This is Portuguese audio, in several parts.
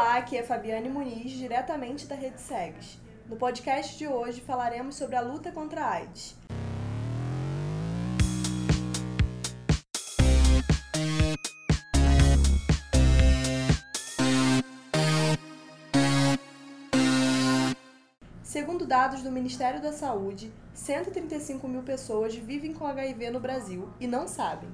Olá, aqui é Fabiane Muniz, diretamente da Rede SEGS. No podcast de hoje falaremos sobre a luta contra a AIDS. Segundo dados do Ministério da Saúde, 135 mil pessoas vivem com HIV no Brasil e não sabem.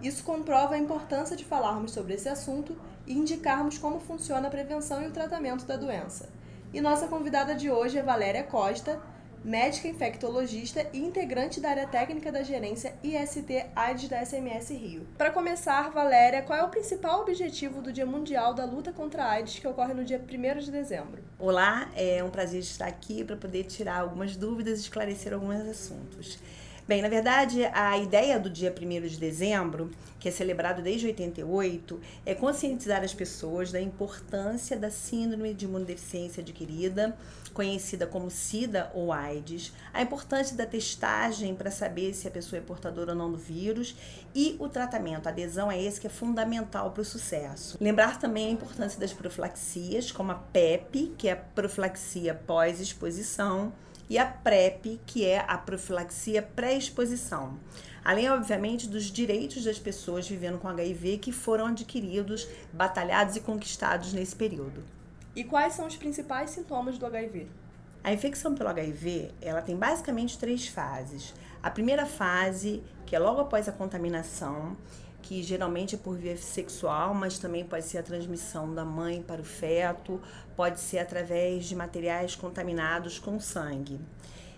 Isso comprova a importância de falarmos sobre esse assunto e indicarmos como funciona a prevenção e o tratamento da doença. E nossa convidada de hoje é Valéria Costa, médica infectologista e integrante da área técnica da gerência IST AIDS da SMS Rio. Para começar, Valéria, qual é o principal objetivo do Dia Mundial da Luta contra a AIDS que ocorre no dia 1 de dezembro? Olá, é um prazer estar aqui para poder tirar algumas dúvidas e esclarecer alguns assuntos. Bem, na verdade, a ideia do dia 1 de dezembro, que é celebrado desde 88, é conscientizar as pessoas da importância da síndrome de imunodeficiência adquirida, conhecida como SIDA ou AIDS, a importância da testagem para saber se a pessoa é portadora ou não do vírus e o tratamento. A adesão é esse que é fundamental para o sucesso. Lembrar também a importância das profilaxias, como a PEP, que é a profilaxia pós-exposição e a PrEP, que é a profilaxia pré-exposição. Além, obviamente, dos direitos das pessoas vivendo com HIV que foram adquiridos, batalhados e conquistados nesse período. E quais são os principais sintomas do HIV? A infecção pelo HIV, ela tem basicamente três fases. A primeira fase, que é logo após a contaminação, que geralmente é por via sexual, mas também pode ser a transmissão da mãe para o feto, pode ser através de materiais contaminados com sangue.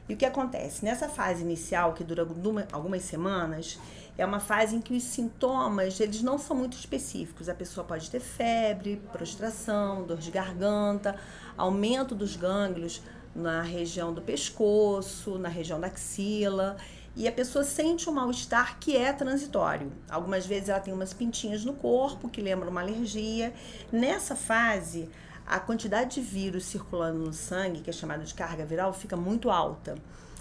E o que acontece? Nessa fase inicial, que dura algumas semanas, é uma fase em que os sintomas eles não são muito específicos. A pessoa pode ter febre, prostração, dor de garganta, aumento dos gânglios na região do pescoço, na região da axila e a pessoa sente um mal-estar que é transitório. Algumas vezes ela tem umas pintinhas no corpo que lembram uma alergia. Nessa fase, a quantidade de vírus circulando no sangue, que é chamada de carga viral, fica muito alta.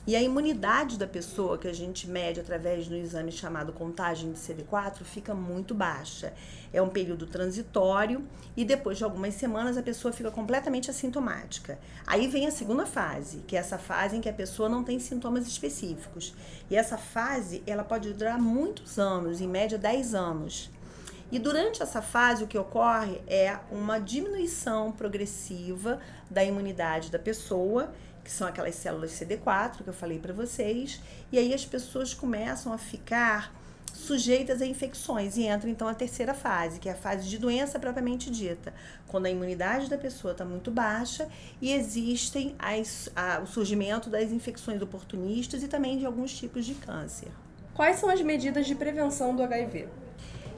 E a imunidade da pessoa, que a gente mede através do exame chamado contagem de CD4, fica muito baixa. É um período transitório e depois de algumas semanas a pessoa fica completamente assintomática. Aí vem a segunda fase, que é essa fase em que a pessoa não tem sintomas específicos. E essa fase, ela pode durar muitos anos, em média 10 anos. E durante essa fase, o que ocorre é uma diminuição progressiva da imunidade da pessoa que são aquelas células CD4 que eu falei para vocês, e aí as pessoas começam a ficar sujeitas a infecções e entra então a terceira fase, que é a fase de doença propriamente dita, quando a imunidade da pessoa está muito baixa e existem as, a, o surgimento das infecções oportunistas e também de alguns tipos de câncer. Quais são as medidas de prevenção do HIV?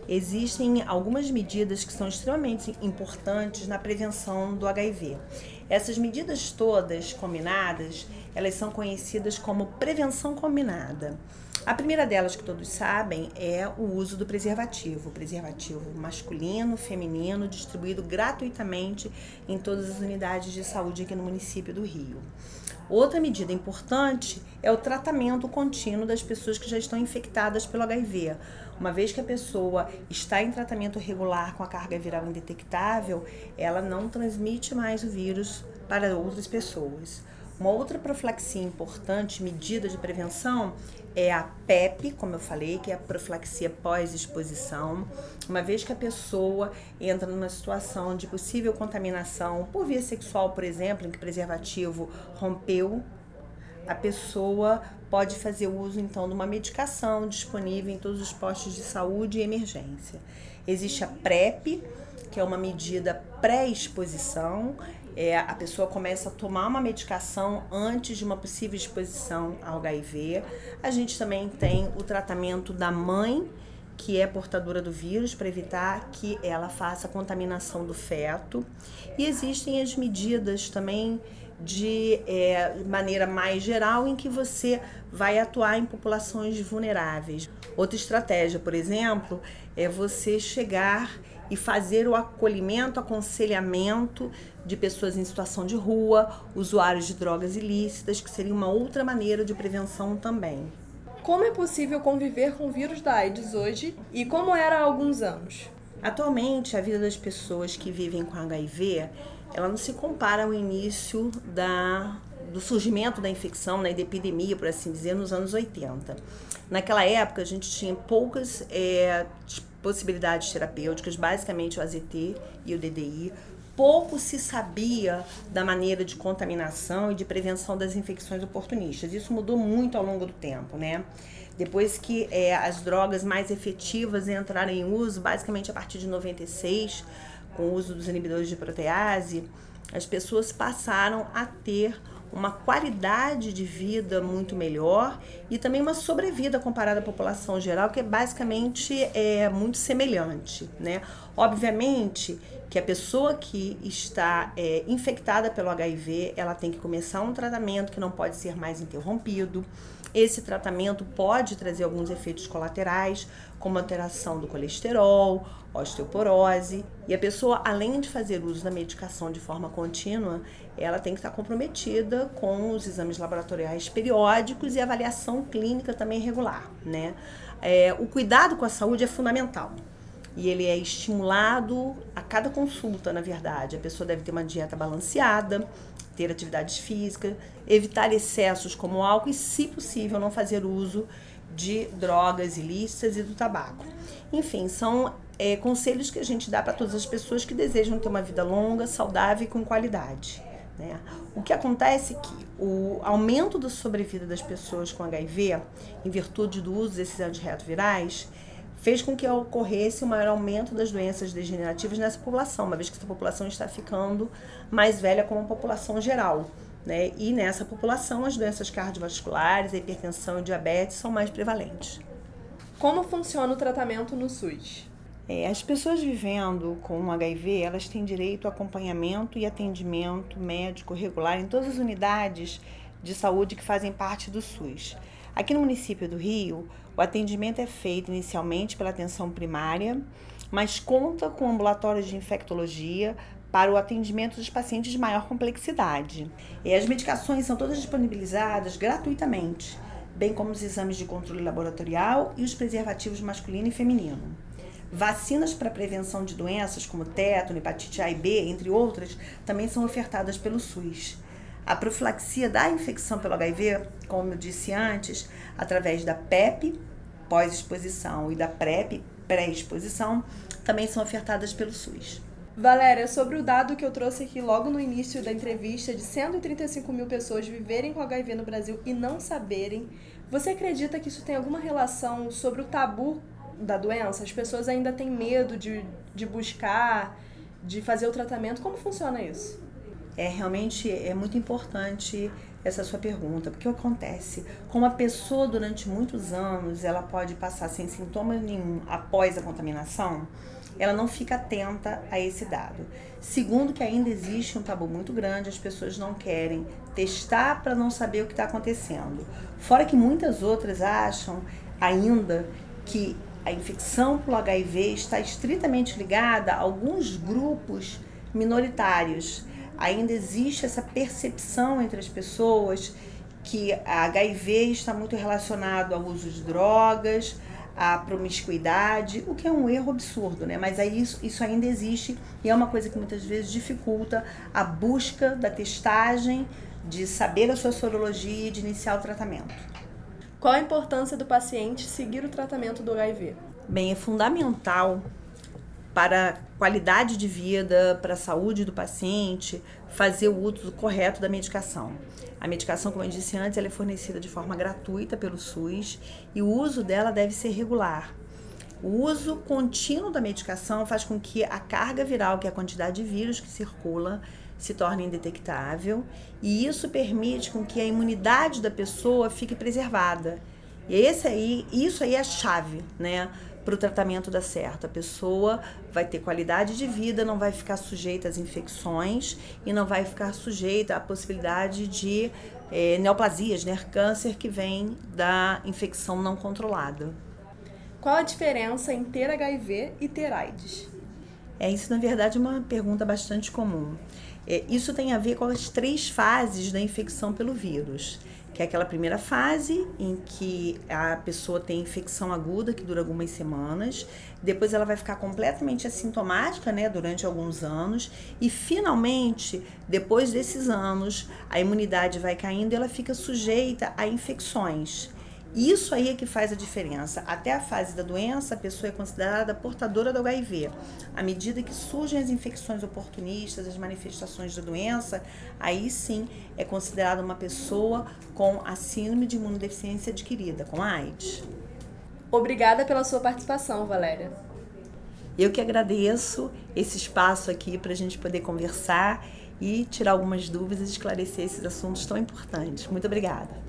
existem algumas medidas que são extremamente importantes na prevenção do HIV. Essas medidas todas combinadas, elas são conhecidas como prevenção combinada. A primeira delas que todos sabem é o uso do preservativo, preservativo masculino, feminino, distribuído gratuitamente em todas as unidades de saúde aqui no município do Rio. Outra medida importante é o tratamento contínuo das pessoas que já estão infectadas pelo HIV. Uma vez que a pessoa está em tratamento regular com a carga viral indetectável, ela não transmite mais o vírus para outras pessoas. Uma outra profilaxia importante, medida de prevenção, é a PEP, como eu falei, que é a profilaxia pós-exposição. Uma vez que a pessoa entra numa situação de possível contaminação por via sexual, por exemplo, em que o preservativo rompeu, a pessoa pode fazer uso então de uma medicação disponível em todos os postos de saúde e emergência. Existe a PrEP, que é uma medida pré-exposição, é, a pessoa começa a tomar uma medicação antes de uma possível exposição ao HIV. A gente também tem o tratamento da mãe que é portadora do vírus para evitar que ela faça a contaminação do feto. E existem as medidas também de é, maneira mais geral em que você vai atuar em populações vulneráveis. Outra estratégia, por exemplo, é você chegar e fazer o acolhimento, aconselhamento de pessoas em situação de rua, usuários de drogas ilícitas, que seria uma outra maneira de prevenção também. Como é possível conviver com o vírus da AIDS hoje e como era há alguns anos? Atualmente, a vida das pessoas que vivem com HIV, ela não se compara ao início da, do surgimento da infecção, né, da epidemia, por assim dizer, nos anos 80. Naquela época, a gente tinha poucas é, possibilidades terapêuticas, basicamente o AZT e o DDI. Pouco se sabia da maneira de contaminação e de prevenção das infecções oportunistas. Isso mudou muito ao longo do tempo, né? Depois que é, as drogas mais efetivas entraram em uso, basicamente a partir de 96, com o uso dos inibidores de protease, as pessoas passaram a ter uma qualidade de vida muito melhor e também uma sobrevida comparada à população geral, que é basicamente é muito semelhante, né? Obviamente que a pessoa que está é, infectada pelo HIV, ela tem que começar um tratamento que não pode ser mais interrompido. Esse tratamento pode trazer alguns efeitos colaterais, como alteração do colesterol, osteoporose, e a pessoa, além de fazer uso da medicação de forma contínua, ela tem que estar comprometida com os exames laboratoriais periódicos e avaliação clínica também regular, né? É, o cuidado com a saúde é fundamental e ele é estimulado a cada consulta, na verdade. A pessoa deve ter uma dieta balanceada, ter atividades físicas, evitar excessos como álcool e, se possível, não fazer uso de drogas ilícitas e do tabaco. Enfim, são é, conselhos que a gente dá para todas as pessoas que desejam ter uma vida longa, saudável e com qualidade. Né? O que acontece é que o aumento da sobrevida das pessoas com HIV, em virtude do uso desses antirretrovirais, fez com que ocorresse um maior aumento das doenças degenerativas nessa população, uma vez que essa população está ficando mais velha como a população geral. Né? E nessa população, as doenças cardiovasculares, a hipertensão e diabetes são mais prevalentes. Como funciona o tratamento no SUS? É, as pessoas vivendo com HIV, elas têm direito a acompanhamento e atendimento médico regular em todas as unidades de saúde que fazem parte do SUS. Aqui no município do Rio, o atendimento é feito inicialmente pela atenção primária, mas conta com ambulatórios de infectologia para o atendimento dos pacientes de maior complexidade. E as medicações são todas disponibilizadas gratuitamente, bem como os exames de controle laboratorial e os preservativos masculino e feminino. Vacinas para prevenção de doenças como tétano, hepatite A e B, entre outras, também são ofertadas pelo SUS. A profilaxia da infecção pelo HIV, como eu disse antes, através da PEP, pós-exposição, e da PrEP, pré-exposição, também são ofertadas pelo SUS. Valéria, sobre o dado que eu trouxe aqui logo no início da entrevista de 135 mil pessoas viverem com HIV no Brasil e não saberem, você acredita que isso tem alguma relação sobre o tabu da doença? As pessoas ainda têm medo de, de buscar, de fazer o tratamento. Como funciona isso? É realmente é muito importante essa sua pergunta, porque acontece? Com a pessoa durante muitos anos, ela pode passar sem sintoma nenhum após a contaminação, ela não fica atenta a esse dado. Segundo, que ainda existe um tabu muito grande, as pessoas não querem testar para não saber o que está acontecendo. Fora que muitas outras acham ainda que a infecção pelo HIV está estritamente ligada a alguns grupos minoritários ainda existe essa percepção entre as pessoas que a HIV está muito relacionado ao uso de drogas, à promiscuidade, o que é um erro absurdo, né? Mas aí isso, isso ainda existe e é uma coisa que muitas vezes dificulta a busca da testagem, de saber a sua sorologia e de iniciar o tratamento. Qual a importância do paciente seguir o tratamento do HIV? Bem, é fundamental para qualidade de vida, para a saúde do paciente, fazer o uso correto da medicação. A medicação, como eu disse antes, ela é fornecida de forma gratuita pelo SUS e o uso dela deve ser regular. O uso contínuo da medicação faz com que a carga viral, que é a quantidade de vírus que circula, se torne indetectável e isso permite com que a imunidade da pessoa fique preservada. E esse aí, isso aí é a chave, né? para o tratamento dar certo. A pessoa vai ter qualidade de vida, não vai ficar sujeita às infecções e não vai ficar sujeita à possibilidade de é, neoplasias, né? câncer que vem da infecção não controlada. Qual a diferença em ter HIV e ter AIDS? É isso, na verdade, é uma pergunta bastante comum. É, isso tem a ver com as três fases da infecção pelo vírus. Que é aquela primeira fase em que a pessoa tem infecção aguda que dura algumas semanas, depois ela vai ficar completamente assintomática, né, durante alguns anos, e finalmente, depois desses anos, a imunidade vai caindo e ela fica sujeita a infecções. Isso aí é que faz a diferença. Até a fase da doença, a pessoa é considerada portadora do HIV. À medida que surgem as infecções oportunistas, as manifestações da doença, aí sim é considerada uma pessoa com a síndrome de imunodeficiência adquirida, com AIDS. Obrigada pela sua participação, Valéria. Eu que agradeço esse espaço aqui para a gente poder conversar e tirar algumas dúvidas e esclarecer esses assuntos tão importantes. Muito obrigada.